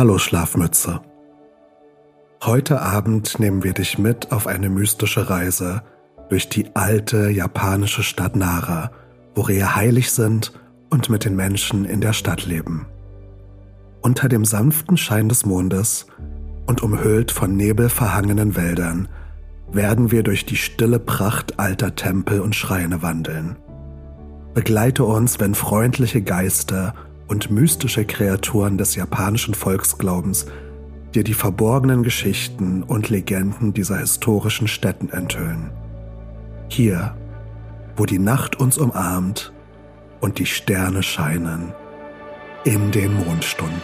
Hallo Schlafmütze. Heute Abend nehmen wir dich mit auf eine mystische Reise durch die alte japanische Stadt Nara, wo Rehe heilig sind und mit den Menschen in der Stadt leben. Unter dem sanften Schein des Mondes und umhüllt von nebelverhangenen Wäldern werden wir durch die stille Pracht alter Tempel und Schreine wandeln. Begleite uns, wenn freundliche Geister und mystische Kreaturen des japanischen Volksglaubens dir die verborgenen Geschichten und Legenden dieser historischen Städten enthüllen. Hier, wo die Nacht uns umarmt und die Sterne scheinen in den Mondstunden.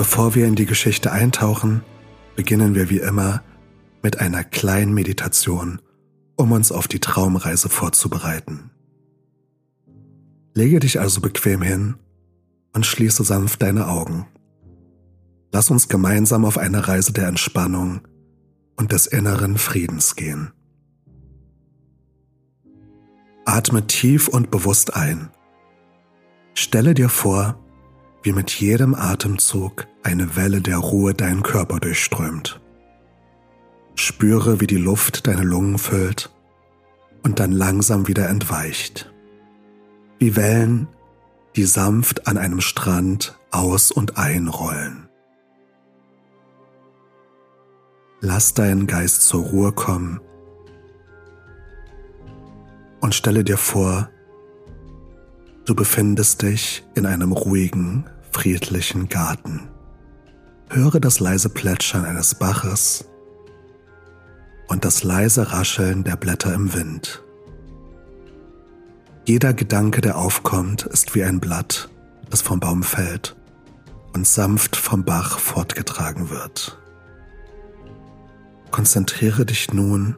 Bevor wir in die Geschichte eintauchen, beginnen wir wie immer mit einer kleinen Meditation, um uns auf die Traumreise vorzubereiten. Lege dich also bequem hin und schließe sanft deine Augen. Lass uns gemeinsam auf eine Reise der Entspannung und des inneren Friedens gehen. Atme tief und bewusst ein. Stelle dir vor, wie mit jedem Atemzug eine Welle der Ruhe deinen Körper durchströmt. Spüre, wie die Luft deine Lungen füllt und dann langsam wieder entweicht. Wie Wellen, die sanft an einem Strand aus und einrollen. Lass deinen Geist zur Ruhe kommen und stelle dir vor, Du befindest dich in einem ruhigen, friedlichen Garten. Höre das leise Plätschern eines Baches und das leise Rascheln der Blätter im Wind. Jeder Gedanke, der aufkommt, ist wie ein Blatt, das vom Baum fällt und sanft vom Bach fortgetragen wird. Konzentriere dich nun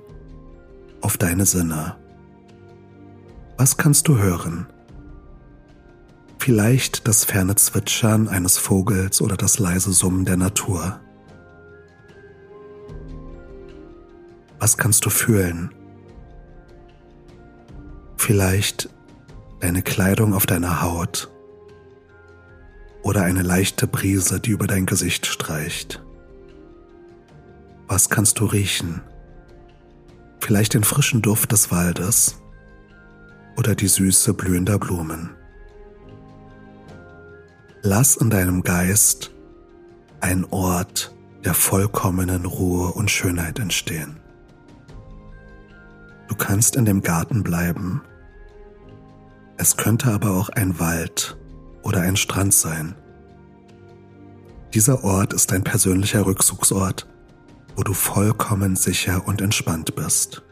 auf deine Sinne. Was kannst du hören? Vielleicht das ferne Zwitschern eines Vogels oder das leise Summen der Natur. Was kannst du fühlen? Vielleicht deine Kleidung auf deiner Haut oder eine leichte Brise, die über dein Gesicht streicht. Was kannst du riechen? Vielleicht den frischen Duft des Waldes oder die Süße blühender Blumen. Lass in deinem Geist ein Ort der vollkommenen Ruhe und Schönheit entstehen. Du kannst in dem Garten bleiben. Es könnte aber auch ein Wald oder ein Strand sein. Dieser Ort ist ein persönlicher Rückzugsort, wo du vollkommen sicher und entspannt bist.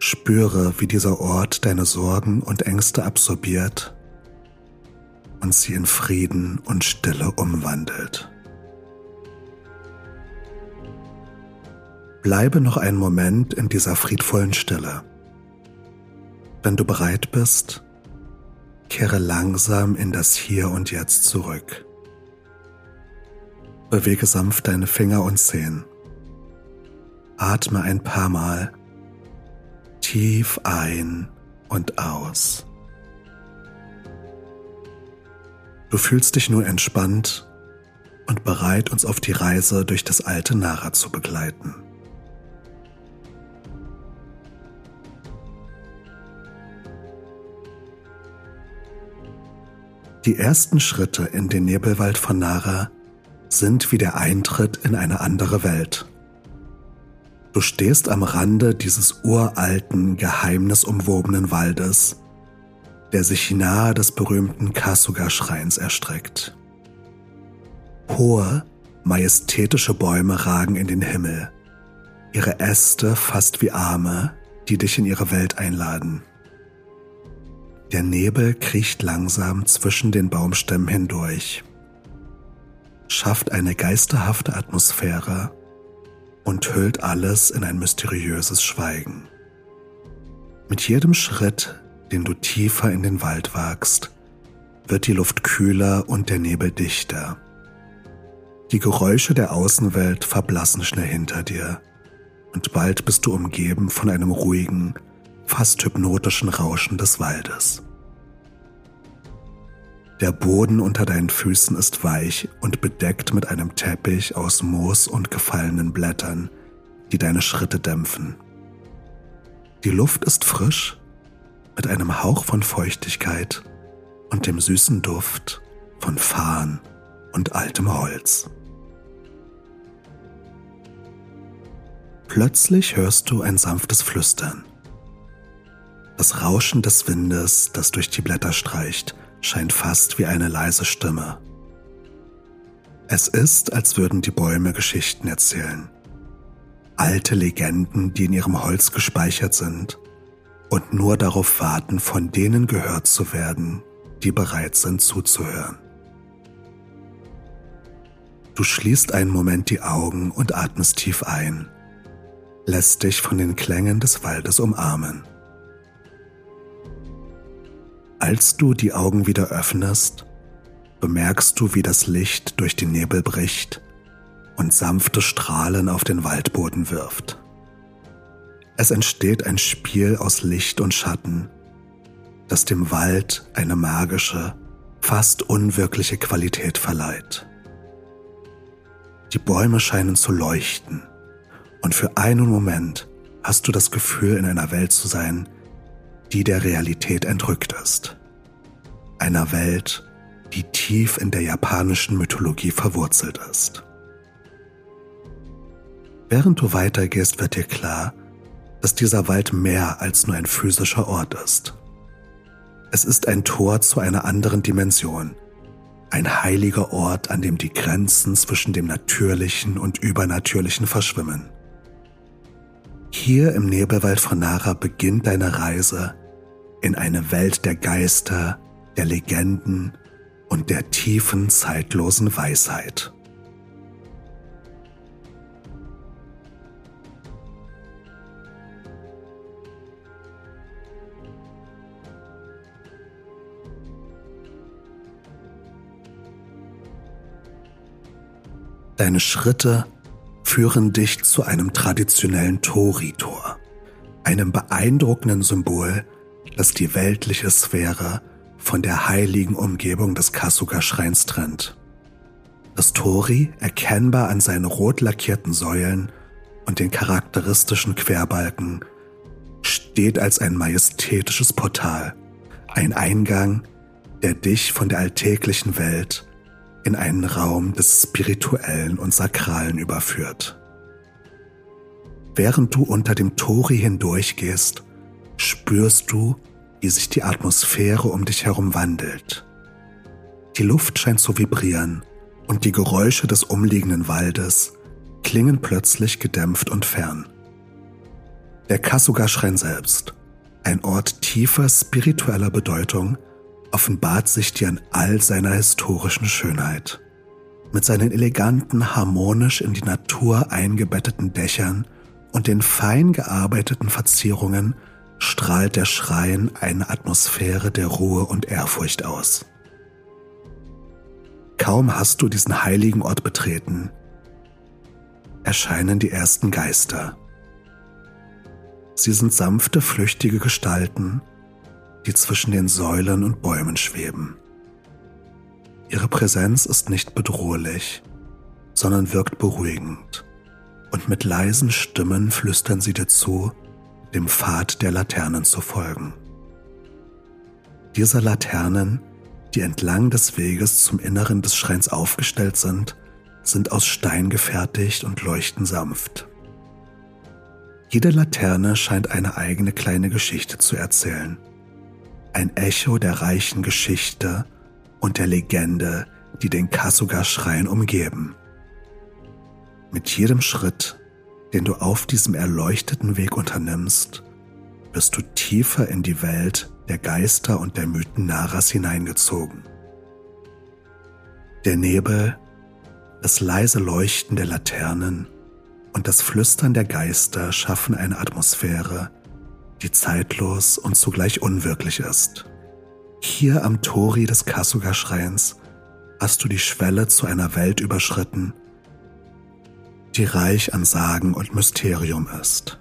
Spüre, wie dieser Ort deine Sorgen und Ängste absorbiert und sie in Frieden und Stille umwandelt. Bleibe noch einen Moment in dieser friedvollen Stille. Wenn du bereit bist, kehre langsam in das Hier und Jetzt zurück. Bewege sanft deine Finger und Zehen. Atme ein paar Mal tief ein und aus. Du fühlst dich nur entspannt und bereit, uns auf die Reise durch das alte Nara zu begleiten. Die ersten Schritte in den Nebelwald von Nara sind wie der Eintritt in eine andere Welt. Du stehst am Rande dieses uralten, geheimnisumwobenen Waldes der sich nahe des berühmten Kasuga-Schreins erstreckt. Hohe, majestätische Bäume ragen in den Himmel, ihre Äste fast wie Arme, die dich in ihre Welt einladen. Der Nebel kriecht langsam zwischen den Baumstämmen hindurch, schafft eine geisterhafte Atmosphäre und hüllt alles in ein mysteriöses Schweigen. Mit jedem Schritt, den du tiefer in den Wald wagst, wird die Luft kühler und der Nebel dichter. Die Geräusche der Außenwelt verblassen schnell hinter dir und bald bist du umgeben von einem ruhigen, fast hypnotischen Rauschen des Waldes. Der Boden unter deinen Füßen ist weich und bedeckt mit einem Teppich aus Moos und gefallenen Blättern, die deine Schritte dämpfen. Die Luft ist frisch, mit einem Hauch von Feuchtigkeit und dem süßen Duft von Farn und altem Holz. Plötzlich hörst du ein sanftes Flüstern. Das Rauschen des Windes, das durch die Blätter streicht, scheint fast wie eine leise Stimme. Es ist, als würden die Bäume Geschichten erzählen. Alte Legenden, die in ihrem Holz gespeichert sind und nur darauf warten, von denen gehört zu werden, die bereit sind zuzuhören. Du schließt einen Moment die Augen und atmest tief ein, lässt dich von den Klängen des Waldes umarmen. Als du die Augen wieder öffnest, bemerkst du, wie das Licht durch den Nebel bricht und sanfte Strahlen auf den Waldboden wirft. Es entsteht ein Spiel aus Licht und Schatten, das dem Wald eine magische, fast unwirkliche Qualität verleiht. Die Bäume scheinen zu leuchten und für einen Moment hast du das Gefühl, in einer Welt zu sein, die der Realität entrückt ist. Einer Welt, die tief in der japanischen Mythologie verwurzelt ist. Während du weitergehst, wird dir klar, dass dieser Wald mehr als nur ein physischer Ort ist. Es ist ein Tor zu einer anderen Dimension, ein heiliger Ort, an dem die Grenzen zwischen dem Natürlichen und Übernatürlichen verschwimmen. Hier im Nebelwald von Nara beginnt deine Reise in eine Welt der Geister, der Legenden und der tiefen, zeitlosen Weisheit. Deine Schritte führen dich zu einem traditionellen Tori-Tor, einem beeindruckenden Symbol, das die weltliche Sphäre von der heiligen Umgebung des Kasuga-Schreins trennt. Das Tori, erkennbar an seinen rot lackierten Säulen und den charakteristischen Querbalken, steht als ein majestätisches Portal, ein Eingang, der dich von der alltäglichen Welt in einen Raum des Spirituellen und Sakralen überführt. Während du unter dem Tori hindurchgehst, spürst du, wie sich die Atmosphäre um dich herum wandelt. Die Luft scheint zu vibrieren und die Geräusche des umliegenden Waldes klingen plötzlich gedämpft und fern. Der Kasuga-Schrein selbst, ein Ort tiefer spiritueller Bedeutung, offenbart sich dir in all seiner historischen Schönheit. Mit seinen eleganten, harmonisch in die Natur eingebetteten Dächern und den fein gearbeiteten Verzierungen strahlt der Schrein eine Atmosphäre der Ruhe und Ehrfurcht aus. Kaum hast du diesen heiligen Ort betreten, erscheinen die ersten Geister. Sie sind sanfte, flüchtige Gestalten, die zwischen den Säulen und Bäumen schweben. Ihre Präsenz ist nicht bedrohlich, sondern wirkt beruhigend, und mit leisen Stimmen flüstern sie dir zu, dem Pfad der Laternen zu folgen. Diese Laternen, die entlang des Weges zum Inneren des Schreins aufgestellt sind, sind aus Stein gefertigt und leuchten sanft. Jede Laterne scheint eine eigene kleine Geschichte zu erzählen. Ein Echo der reichen Geschichte und der Legende, die den Kasuga-Schrein umgeben. Mit jedem Schritt den du auf diesem erleuchteten Weg unternimmst, wirst du tiefer in die Welt der Geister und der Mythen Naras hineingezogen. Der Nebel, das leise Leuchten der Laternen und das Flüstern der Geister schaffen eine Atmosphäre, die zeitlos und zugleich unwirklich ist. Hier am Tori des Kasuga-Schreins hast du die Schwelle zu einer Welt überschritten, die reich an Sagen und Mysterium ist.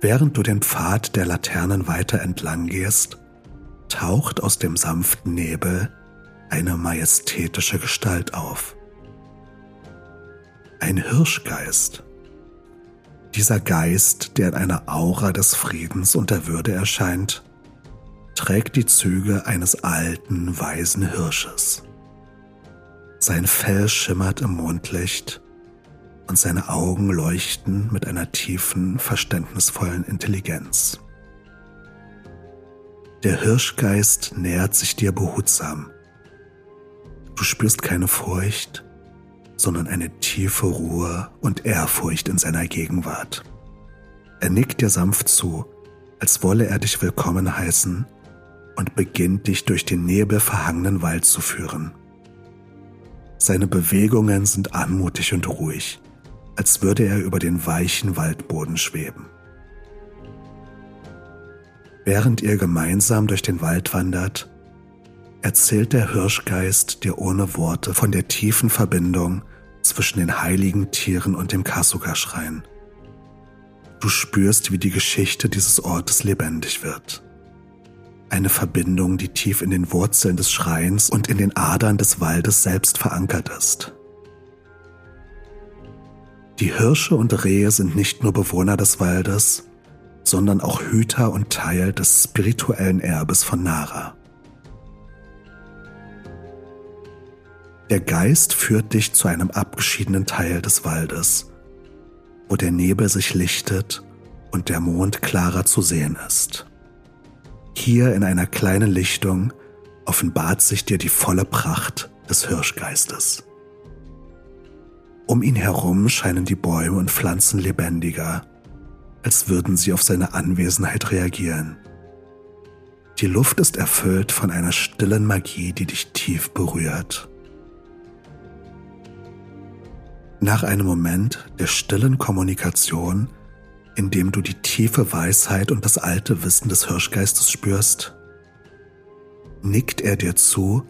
Während du den Pfad der Laternen weiter entlang gehst, taucht aus dem sanften Nebel eine majestätische Gestalt auf. Ein Hirschgeist. Dieser Geist, der in einer Aura des Friedens und der Würde erscheint, trägt die Züge eines alten, weisen Hirsches. Sein Fell schimmert im Mondlicht und seine Augen leuchten mit einer tiefen, verständnisvollen Intelligenz. Der Hirschgeist nähert sich dir behutsam. Du spürst keine Furcht, sondern eine tiefe Ruhe und Ehrfurcht in seiner Gegenwart. Er nickt dir sanft zu, als wolle er dich willkommen heißen und beginnt dich durch den nebelverhangenen Wald zu führen. Seine Bewegungen sind anmutig und ruhig, als würde er über den weichen Waldboden schweben. Während ihr gemeinsam durch den Wald wandert, erzählt der Hirschgeist dir ohne Worte von der tiefen Verbindung zwischen den heiligen Tieren und dem Kasuga-Schrein. Du spürst, wie die Geschichte dieses Ortes lebendig wird. Eine Verbindung, die tief in den Wurzeln des Schreins und in den Adern des Waldes selbst verankert ist. Die Hirsche und Rehe sind nicht nur Bewohner des Waldes, sondern auch Hüter und Teil des spirituellen Erbes von Nara. Der Geist führt dich zu einem abgeschiedenen Teil des Waldes, wo der Nebel sich lichtet und der Mond klarer zu sehen ist. Hier in einer kleinen Lichtung offenbart sich dir die volle Pracht des Hirschgeistes. Um ihn herum scheinen die Bäume und Pflanzen lebendiger, als würden sie auf seine Anwesenheit reagieren. Die Luft ist erfüllt von einer stillen Magie, die dich tief berührt. Nach einem Moment der stillen Kommunikation, in dem du die tiefe Weisheit und das alte Wissen des Hirschgeistes spürst, nickt er dir zu,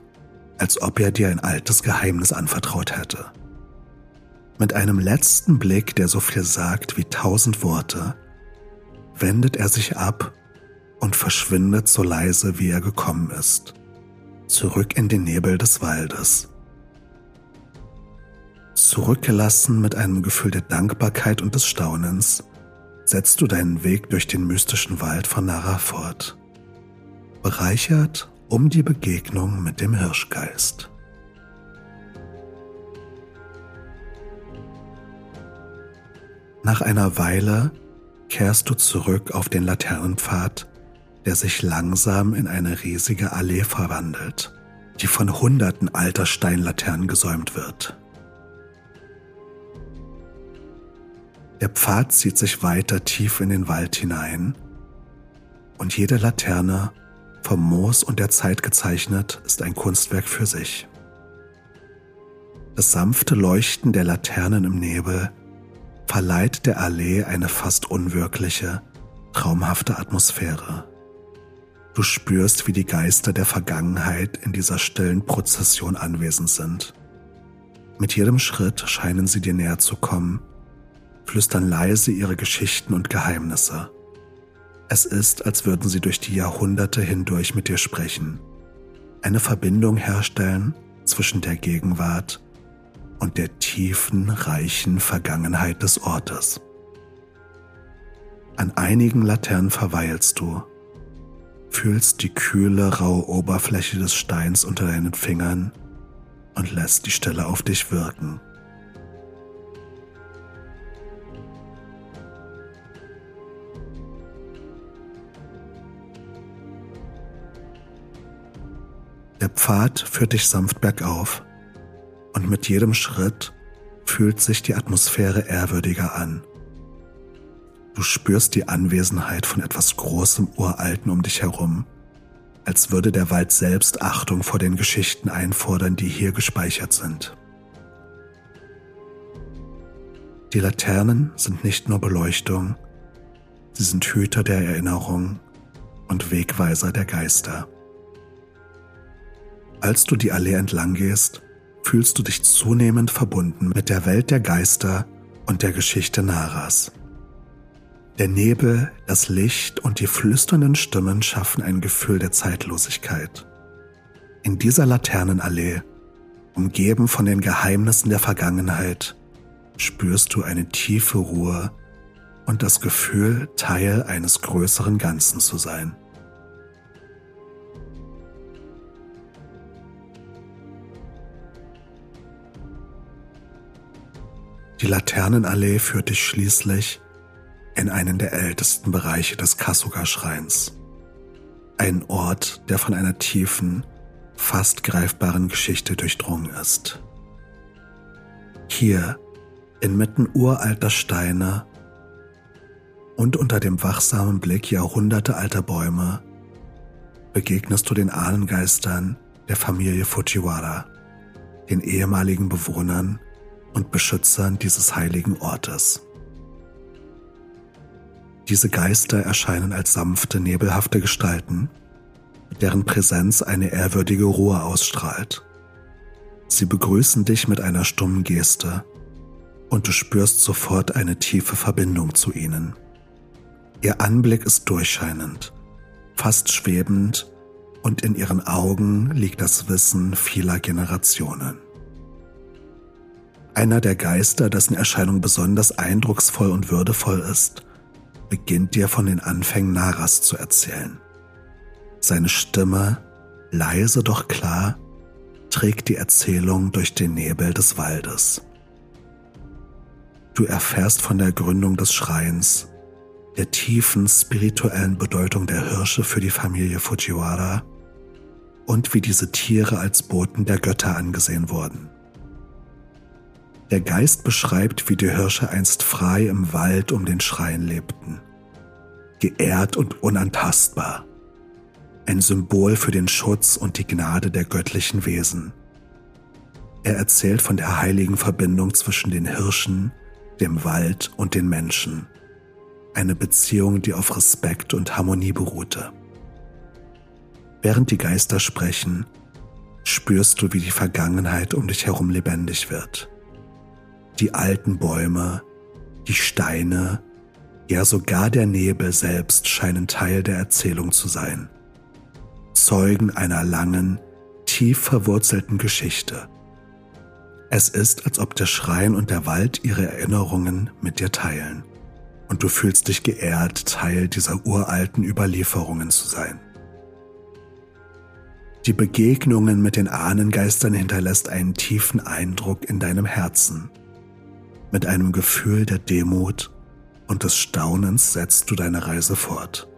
als ob er dir ein altes Geheimnis anvertraut hätte. Mit einem letzten Blick, der so viel sagt wie tausend Worte, wendet er sich ab und verschwindet so leise, wie er gekommen ist, zurück in den Nebel des Waldes. Zurückgelassen mit einem Gefühl der Dankbarkeit und des Staunens, setzt du deinen Weg durch den mystischen Wald von Nara fort, bereichert um die Begegnung mit dem Hirschgeist. Nach einer Weile kehrst du zurück auf den Laternenpfad, der sich langsam in eine riesige Allee verwandelt, die von hunderten alter Steinlaternen gesäumt wird. Der Pfad zieht sich weiter tief in den Wald hinein und jede Laterne, vom Moos und der Zeit gezeichnet, ist ein Kunstwerk für sich. Das sanfte Leuchten der Laternen im Nebel verleiht der Allee eine fast unwirkliche, traumhafte Atmosphäre. Du spürst, wie die Geister der Vergangenheit in dieser stillen Prozession anwesend sind. Mit jedem Schritt scheinen sie dir näher zu kommen, flüstern leise ihre Geschichten und Geheimnisse. Es ist, als würden sie durch die Jahrhunderte hindurch mit dir sprechen, eine Verbindung herstellen zwischen der Gegenwart und der tiefen, reichen Vergangenheit des Ortes. An einigen Laternen verweilst du, fühlst die kühle, raue Oberfläche des Steins unter deinen Fingern und lässt die Stelle auf dich wirken. Der Pfad führt dich sanft bergauf und mit jedem Schritt fühlt sich die Atmosphäre ehrwürdiger an. Du spürst die Anwesenheit von etwas Großem Uralten um dich herum, als würde der Wald selbst Achtung vor den Geschichten einfordern, die hier gespeichert sind. Die Laternen sind nicht nur Beleuchtung, Sie sind Hüter der Erinnerung und Wegweiser der Geister. Als du die Allee entlang gehst, fühlst du dich zunehmend verbunden mit der Welt der Geister und der Geschichte Naras. Der Nebel, das Licht und die flüsternden Stimmen schaffen ein Gefühl der Zeitlosigkeit. In dieser Laternenallee, umgeben von den Geheimnissen der Vergangenheit, spürst du eine tiefe Ruhe und das Gefühl, Teil eines größeren Ganzen zu sein. Die Laternenallee führt dich schließlich in einen der ältesten Bereiche des Kasuga-Schreins. Ein Ort, der von einer tiefen, fast greifbaren Geschichte durchdrungen ist. Hier, inmitten uralter Steine und unter dem wachsamen Blick jahrhundertealter Bäume, begegnest du den Ahnengeistern der Familie Fujiwara, den ehemaligen Bewohnern und Beschützern dieses heiligen Ortes. Diese Geister erscheinen als sanfte, nebelhafte Gestalten, deren Präsenz eine ehrwürdige Ruhe ausstrahlt. Sie begrüßen dich mit einer stummen Geste und du spürst sofort eine tiefe Verbindung zu ihnen. Ihr Anblick ist durchscheinend, fast schwebend und in ihren Augen liegt das Wissen vieler Generationen. Einer der Geister, dessen Erscheinung besonders eindrucksvoll und würdevoll ist, beginnt dir von den Anfängen Naras zu erzählen. Seine Stimme, leise doch klar, trägt die Erzählung durch den Nebel des Waldes. Du erfährst von der Gründung des Schreins, der tiefen spirituellen Bedeutung der Hirsche für die Familie Fujiwara und wie diese Tiere als Boten der Götter angesehen wurden. Der Geist beschreibt, wie die Hirsche einst frei im Wald um den Schrein lebten. Geehrt und unantastbar. Ein Symbol für den Schutz und die Gnade der göttlichen Wesen. Er erzählt von der heiligen Verbindung zwischen den Hirschen, dem Wald und den Menschen. Eine Beziehung, die auf Respekt und Harmonie beruhte. Während die Geister sprechen, spürst du, wie die Vergangenheit um dich herum lebendig wird die alten Bäume, die Steine, ja sogar der Nebel selbst scheinen Teil der Erzählung zu sein. Zeugen einer langen, tief verwurzelten Geschichte. Es ist, als ob der Schrein und der Wald ihre Erinnerungen mit dir teilen, und du fühlst dich geehrt, Teil dieser uralten Überlieferungen zu sein. Die Begegnungen mit den Ahnengeistern hinterlässt einen tiefen Eindruck in deinem Herzen mit einem Gefühl der Demut und des Staunens setzt du deine Reise fort,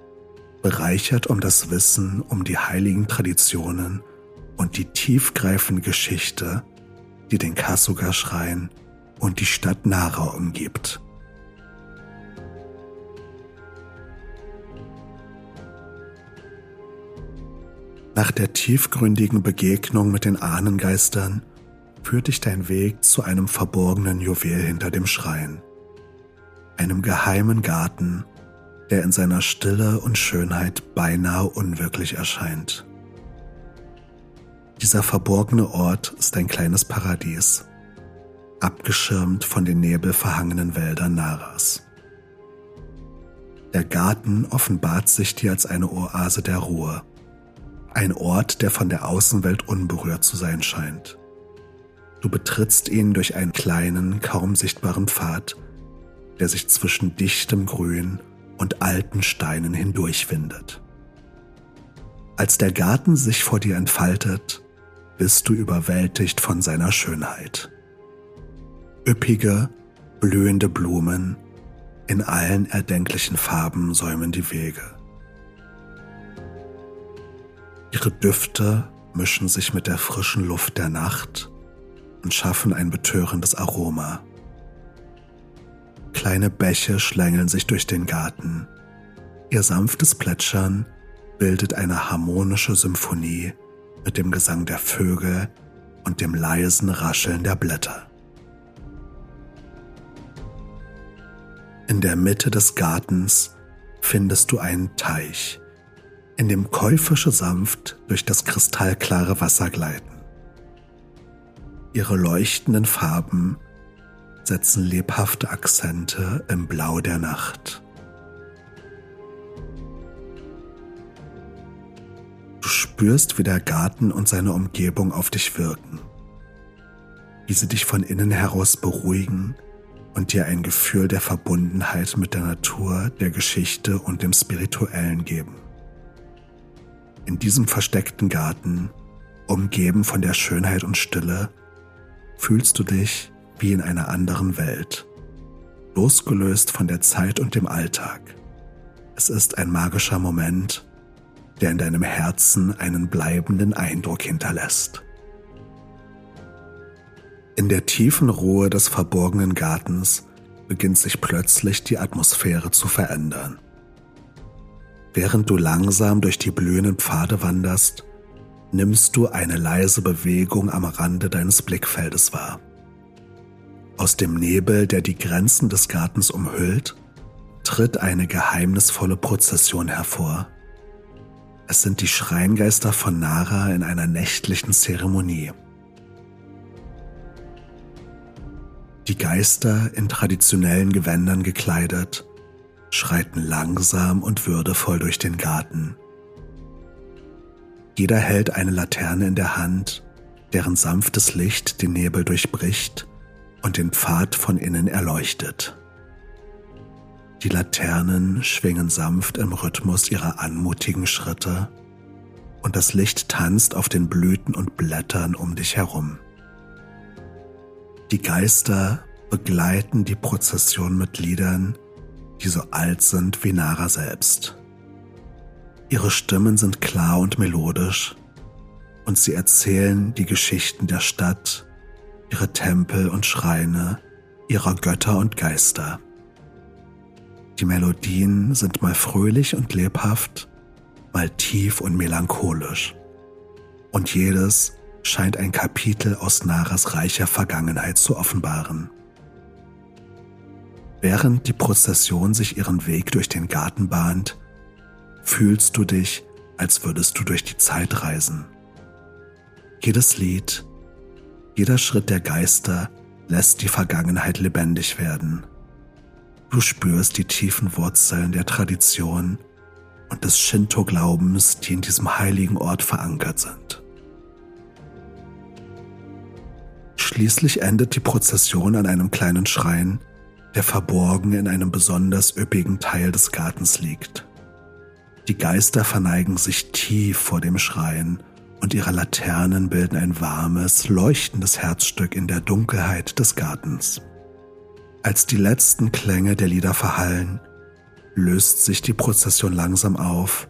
bereichert um das Wissen um die heiligen Traditionen und die tiefgreifende Geschichte, die den Kasuga-Schrein und die Stadt Nara umgibt. Nach der tiefgründigen Begegnung mit den Ahnengeistern führt dich dein Weg zu einem verborgenen Juwel hinter dem Schrein, einem geheimen Garten, der in seiner Stille und Schönheit beinahe unwirklich erscheint. Dieser verborgene Ort ist ein kleines Paradies, abgeschirmt von den nebelverhangenen Wäldern Naras. Der Garten offenbart sich dir als eine Oase der Ruhe, ein Ort, der von der Außenwelt unberührt zu sein scheint. Du betrittst ihn durch einen kleinen, kaum sichtbaren Pfad, der sich zwischen dichtem Grün und alten Steinen hindurchwindet. Als der Garten sich vor dir entfaltet, bist du überwältigt von seiner Schönheit. Üppige, blühende Blumen in allen erdenklichen Farben säumen die Wege. Ihre Düfte mischen sich mit der frischen Luft der Nacht und schaffen ein betörendes Aroma. Kleine Bäche schlängeln sich durch den Garten. Ihr sanftes Plätschern bildet eine harmonische Symphonie mit dem Gesang der Vögel und dem leisen Rascheln der Blätter. In der Mitte des Gartens findest du einen Teich, in dem Käufische sanft durch das kristallklare Wasser gleiten. Ihre leuchtenden Farben setzen lebhafte Akzente im Blau der Nacht. Du spürst, wie der Garten und seine Umgebung auf dich wirken, wie sie dich von innen heraus beruhigen und dir ein Gefühl der Verbundenheit mit der Natur, der Geschichte und dem Spirituellen geben. In diesem versteckten Garten, umgeben von der Schönheit und Stille, fühlst du dich wie in einer anderen Welt, losgelöst von der Zeit und dem Alltag. Es ist ein magischer Moment, der in deinem Herzen einen bleibenden Eindruck hinterlässt. In der tiefen Ruhe des verborgenen Gartens beginnt sich plötzlich die Atmosphäre zu verändern. Während du langsam durch die blühenden Pfade wanderst, nimmst du eine leise Bewegung am Rande deines Blickfeldes wahr. Aus dem Nebel, der die Grenzen des Gartens umhüllt, tritt eine geheimnisvolle Prozession hervor. Es sind die Schreingeister von Nara in einer nächtlichen Zeremonie. Die Geister in traditionellen Gewändern gekleidet schreiten langsam und würdevoll durch den Garten. Jeder hält eine Laterne in der Hand, deren sanftes Licht den Nebel durchbricht und den Pfad von innen erleuchtet. Die Laternen schwingen sanft im Rhythmus ihrer anmutigen Schritte und das Licht tanzt auf den Blüten und Blättern um dich herum. Die Geister begleiten die Prozession mit Liedern, die so alt sind wie Nara selbst. Ihre Stimmen sind klar und melodisch und sie erzählen die Geschichten der Stadt, ihre Tempel und Schreine, ihrer Götter und Geister. Die Melodien sind mal fröhlich und lebhaft, mal tief und melancholisch. Und jedes scheint ein Kapitel aus Naras reicher Vergangenheit zu offenbaren. Während die Prozession sich ihren Weg durch den Garten bahnt, fühlst du dich, als würdest du durch die Zeit reisen. Jedes Lied, jeder Schritt der Geister lässt die Vergangenheit lebendig werden. Du spürst die tiefen Wurzeln der Tradition und des Shinto-Glaubens, die in diesem heiligen Ort verankert sind. Schließlich endet die Prozession an einem kleinen Schrein, der verborgen in einem besonders üppigen Teil des Gartens liegt. Die Geister verneigen sich tief vor dem Schrein und ihre Laternen bilden ein warmes, leuchtendes Herzstück in der Dunkelheit des Gartens. Als die letzten Klänge der Lieder verhallen, löst sich die Prozession langsam auf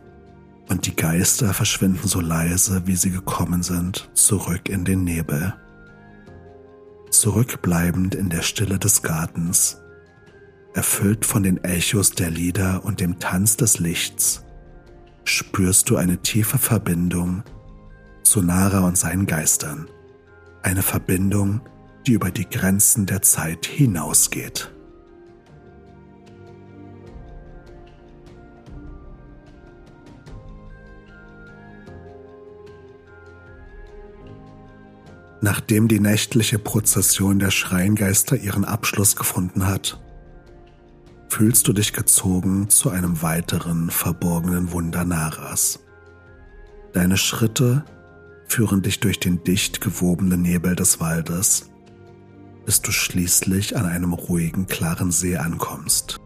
und die Geister verschwinden so leise, wie sie gekommen sind, zurück in den Nebel. Zurückbleibend in der Stille des Gartens erfüllt von den Echos der Lieder und dem Tanz des Lichts, spürst du eine tiefe Verbindung zu Nara und seinen Geistern. Eine Verbindung, die über die Grenzen der Zeit hinausgeht. Nachdem die nächtliche Prozession der Schreingeister ihren Abschluss gefunden hat, fühlst du dich gezogen zu einem weiteren verborgenen Wunder Naras. Deine Schritte führen dich durch den dicht gewobenen Nebel des Waldes, bis du schließlich an einem ruhigen, klaren See ankommst.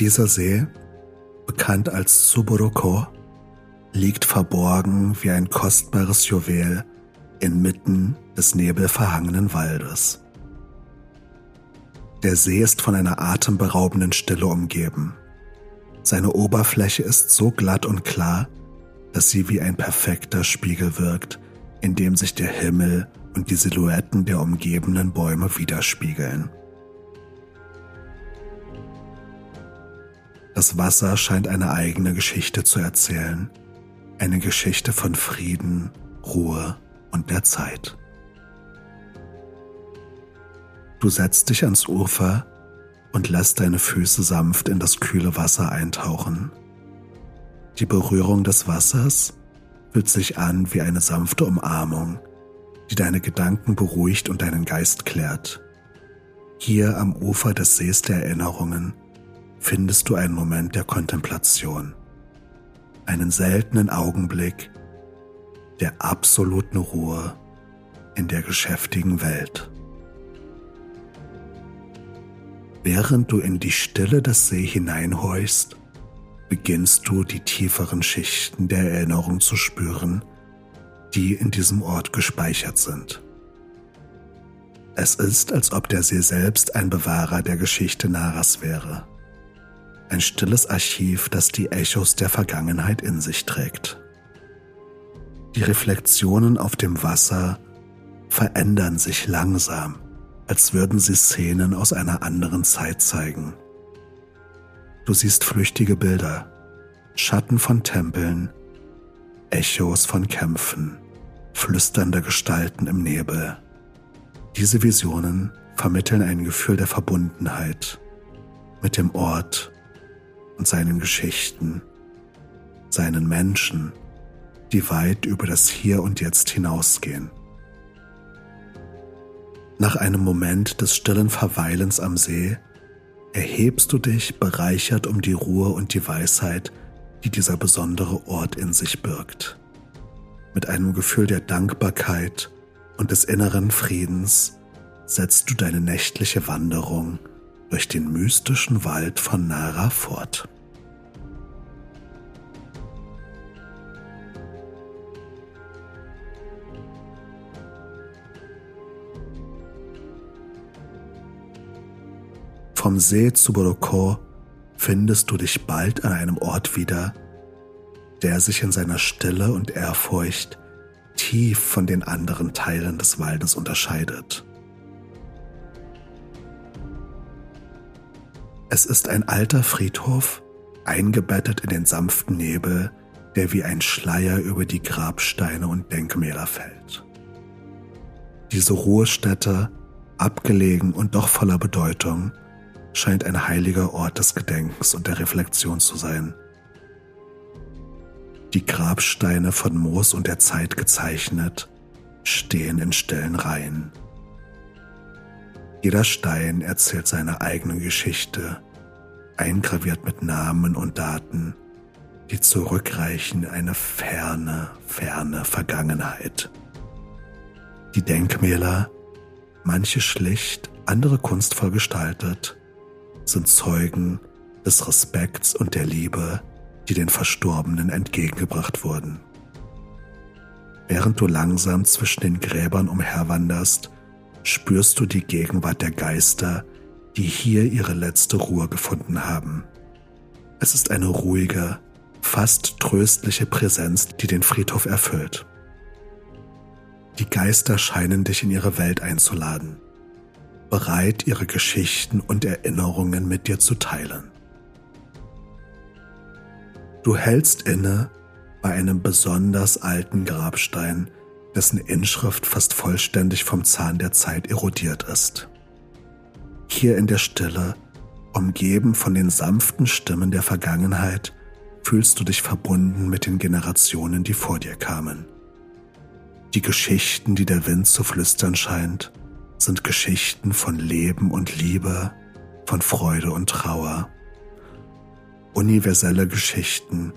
Dieser See, bekannt als Tsuburoko, liegt verborgen wie ein kostbares Juwel inmitten des nebelverhangenen Waldes. Der See ist von einer atemberaubenden Stille umgeben. Seine Oberfläche ist so glatt und klar, dass sie wie ein perfekter Spiegel wirkt, in dem sich der Himmel und die Silhouetten der umgebenden Bäume widerspiegeln. Das Wasser scheint eine eigene Geschichte zu erzählen, eine Geschichte von Frieden, Ruhe und der Zeit. Du setzt dich ans Ufer und lässt deine Füße sanft in das kühle Wasser eintauchen, Die Berührung des Wassers fühlt sich an wie eine sanfte Umarmung, die deine Gedanken beruhigt und deinen Geist klärt. Hier am Ufer des Sees der Erinnerungen findest du einen Moment der Kontemplation, einen seltenen Augenblick der absoluten Ruhe in der geschäftigen Welt. Während du in die Stille des See hineinhorchst, beginnst du die tieferen Schichten der Erinnerung zu spüren, die in diesem Ort gespeichert sind. Es ist, als ob der See selbst ein Bewahrer der Geschichte Naras wäre. Ein stilles Archiv, das die Echos der Vergangenheit in sich trägt. Die Reflexionen auf dem Wasser verändern sich langsam, als würden sie Szenen aus einer anderen Zeit zeigen. Du siehst flüchtige Bilder, Schatten von Tempeln, Echos von Kämpfen, flüsternde Gestalten im Nebel. Diese Visionen vermitteln ein Gefühl der Verbundenheit mit dem Ort und seinen Geschichten, seinen Menschen, die weit über das Hier und Jetzt hinausgehen. Nach einem Moment des stillen Verweilens am See erhebst du dich bereichert um die Ruhe und die Weisheit, die dieser besondere Ort in sich birgt. Mit einem Gefühl der Dankbarkeit und des inneren Friedens setzt du deine nächtliche Wanderung durch den mystischen Wald von Nara fort. Vom See zu Boroko findest du dich bald an einem Ort wieder, der sich in seiner Stille und Ehrfurcht tief von den anderen Teilen des Waldes unterscheidet. Es ist ein alter Friedhof, eingebettet in den sanften Nebel, der wie ein Schleier über die Grabsteine und Denkmäler fällt. Diese Ruhestätte, abgelegen und doch voller Bedeutung, scheint ein heiliger Ort des Gedenkens und der Reflexion zu sein – die Grabsteine von Moos und der Zeit gezeichnet, stehen in stillen Reihen. Jeder Stein erzählt seine eigene Geschichte, eingraviert mit Namen und Daten, die zurückreichen in eine ferne, ferne Vergangenheit. Die Denkmäler, manche schlicht, andere kunstvoll gestaltet, sind Zeugen des Respekts und der Liebe, die den Verstorbenen entgegengebracht wurden. Während du langsam zwischen den Gräbern umherwanderst, spürst du die Gegenwart der Geister, die hier ihre letzte Ruhe gefunden haben. Es ist eine ruhige, fast tröstliche Präsenz, die den Friedhof erfüllt. Die Geister scheinen dich in ihre Welt einzuladen, bereit, ihre Geschichten und Erinnerungen mit dir zu teilen. Du hältst inne bei einem besonders alten Grabstein, dessen Inschrift fast vollständig vom Zahn der Zeit erodiert ist. Hier in der Stille, umgeben von den sanften Stimmen der Vergangenheit, fühlst du dich verbunden mit den Generationen, die vor dir kamen. Die Geschichten, die der Wind zu flüstern scheint, sind Geschichten von Leben und Liebe, von Freude und Trauer universelle Geschichten,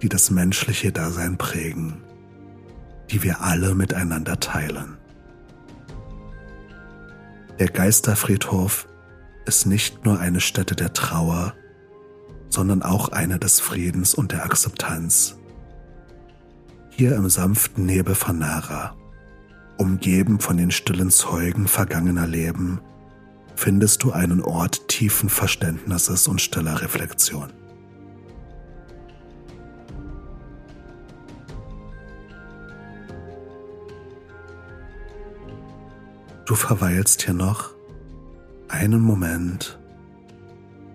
die das menschliche Dasein prägen, die wir alle miteinander teilen. Der Geisterfriedhof ist nicht nur eine Stätte der Trauer, sondern auch eine des Friedens und der Akzeptanz. Hier im sanften Nebel von Nara, umgeben von den stillen Zeugen vergangener Leben, findest du einen Ort tiefen Verständnisses und stiller Reflexion. Du verweilst hier noch einen Moment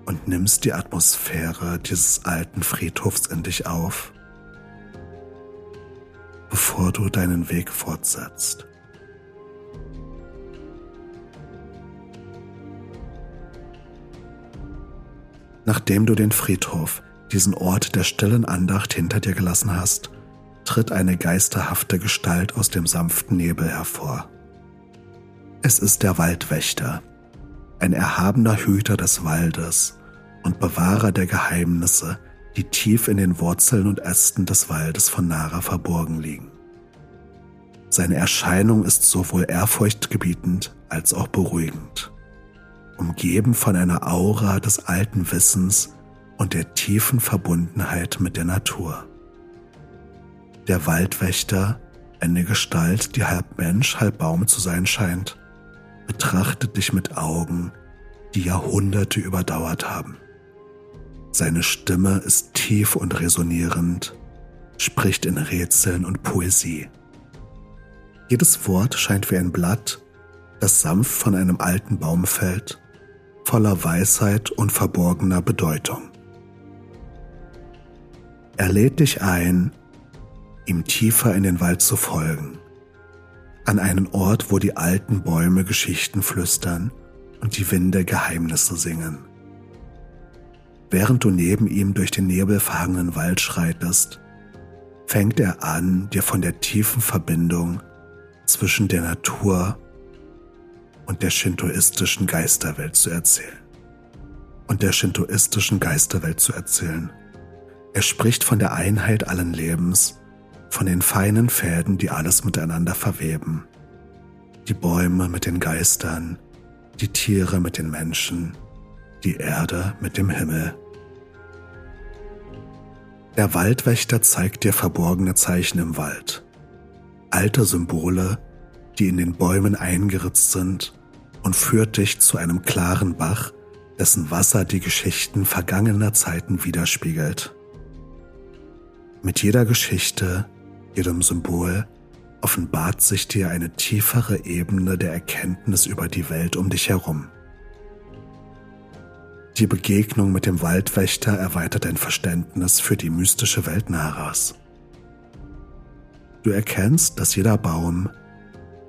und nimmst die Atmosphäre dieses alten Friedhofs in dich auf, bevor du deinen Weg fortsetzt. Nachdem du den Friedhof diesen Ort der stillen Andacht hinter dir gelassen hast, tritt eine geisterhafte Gestalt aus dem sanften Nebel hervor. Es ist der Waldwächter, ein erhabener Hüter des Waldes und Bewahrer der Geheimnisse, die tief in den Wurzeln und Ästen des Waldes von Nara verborgen liegen. Seine Erscheinung ist sowohl ehrfurchtgebietend als auch beruhigend, umgeben von einer Aura des alten Wissens und der tiefen Verbundenheit mit der Natur. Der Waldwächter, eine Gestalt, die halb Mensch, halb Baum zu sein scheint, betrachtet dich mit Augen, die Jahrhunderte überdauert haben. Seine Stimme ist tief und resonierend, spricht in Rätseln und Poesie. Jedes Wort scheint wie ein Blatt, das sanft von einem alten Baum fällt, voller Weisheit und verborgener Bedeutung. Er lädt dich ein, ihm tiefer in den Wald zu folgen, an einen Ort, wo die alten Bäume Geschichten flüstern und die Winde Geheimnisse singen. Während du neben ihm durch den nebelverhangenen Wald schreitest, fängt er an, dir von der tiefen Verbindung zwischen der Natur und der shintoistischen Geisterwelt zu erzählen. Und der shintoistischen Geisterwelt zu erzählen. Er spricht von der Einheit allen Lebens, von den feinen Fäden, die alles miteinander verweben. Die Bäume mit den Geistern, die Tiere mit den Menschen, die Erde mit dem Himmel. Der Waldwächter zeigt dir verborgene Zeichen im Wald alte Symbole, die in den Bäumen eingeritzt sind, und führt dich zu einem klaren Bach, dessen Wasser die Geschichten vergangener Zeiten widerspiegelt. Mit jeder Geschichte, jedem Symbol, offenbart sich dir eine tiefere Ebene der Erkenntnis über die Welt um dich herum. Die Begegnung mit dem Waldwächter erweitert dein Verständnis für die mystische Welt Naras. Du erkennst, dass jeder Baum,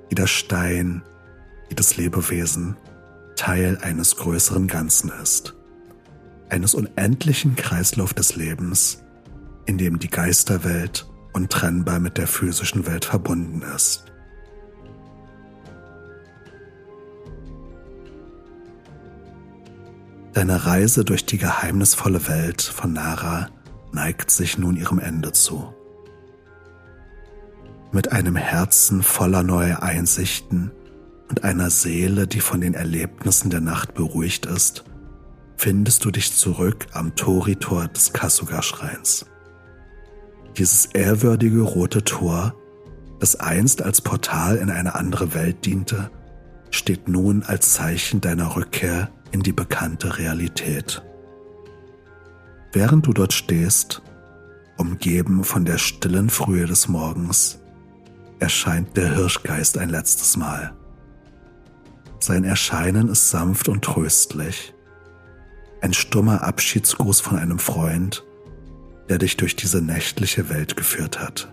jeder Stein, jedes Lebewesen Teil eines größeren Ganzen ist, eines unendlichen Kreislauf des Lebens, in dem die Geisterwelt untrennbar mit der physischen Welt verbunden ist. Deine Reise durch die geheimnisvolle Welt von Nara neigt sich nun ihrem Ende zu mit einem Herzen voller neuer Einsichten und einer Seele, die von den Erlebnissen der Nacht beruhigt ist, findest du dich zurück am Toritor des Kasuga-Schreins. Dieses ehrwürdige rote Tor, das einst als Portal in eine andere Welt diente, steht nun als Zeichen deiner Rückkehr in die bekannte Realität. Während du dort stehst, umgeben von der stillen Frühe des Morgens, erscheint der Hirschgeist ein letztes Mal. Sein Erscheinen ist sanft und tröstlich. Ein stummer Abschiedsgruß von einem Freund, der dich durch diese nächtliche Welt geführt hat.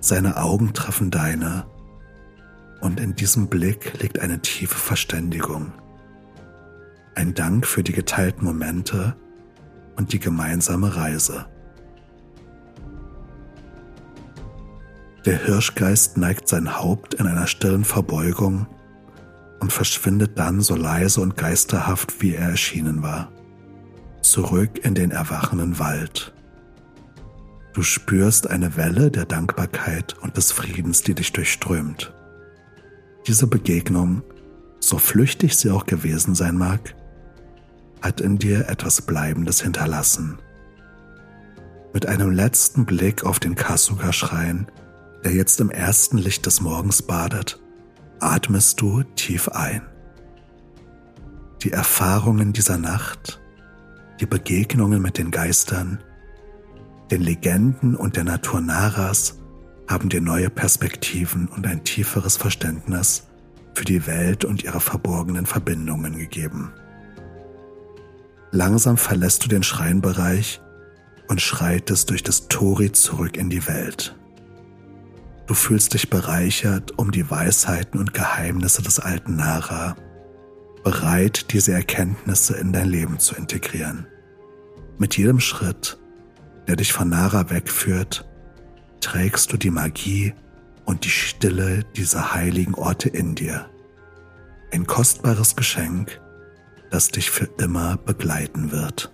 Seine Augen treffen deine und in diesem Blick liegt eine tiefe Verständigung. Ein Dank für die geteilten Momente und die gemeinsame Reise. Der Hirschgeist neigt sein Haupt in einer stillen Verbeugung und verschwindet dann so leise und geisterhaft, wie er erschienen war, zurück in den erwachenden Wald. Du spürst eine Welle der Dankbarkeit und des Friedens, die dich durchströmt. Diese Begegnung, so flüchtig sie auch gewesen sein mag, hat in dir etwas Bleibendes hinterlassen. Mit einem letzten Blick auf den Kasuga-Schrein der jetzt im ersten Licht des Morgens badet, atmest du tief ein. Die Erfahrungen dieser Nacht, die Begegnungen mit den Geistern, den Legenden und der Natur Naras haben dir neue Perspektiven und ein tieferes Verständnis für die Welt und ihre verborgenen Verbindungen gegeben. Langsam verlässt du den Schreinbereich und schreitest durch das Tori zurück in die Welt. Du fühlst dich bereichert um die Weisheiten und Geheimnisse des alten Nara, bereit, diese Erkenntnisse in dein Leben zu integrieren. Mit jedem Schritt, der dich von Nara wegführt, trägst du die Magie und die Stille dieser heiligen Orte in dir. Ein kostbares Geschenk, das dich für immer begleiten wird.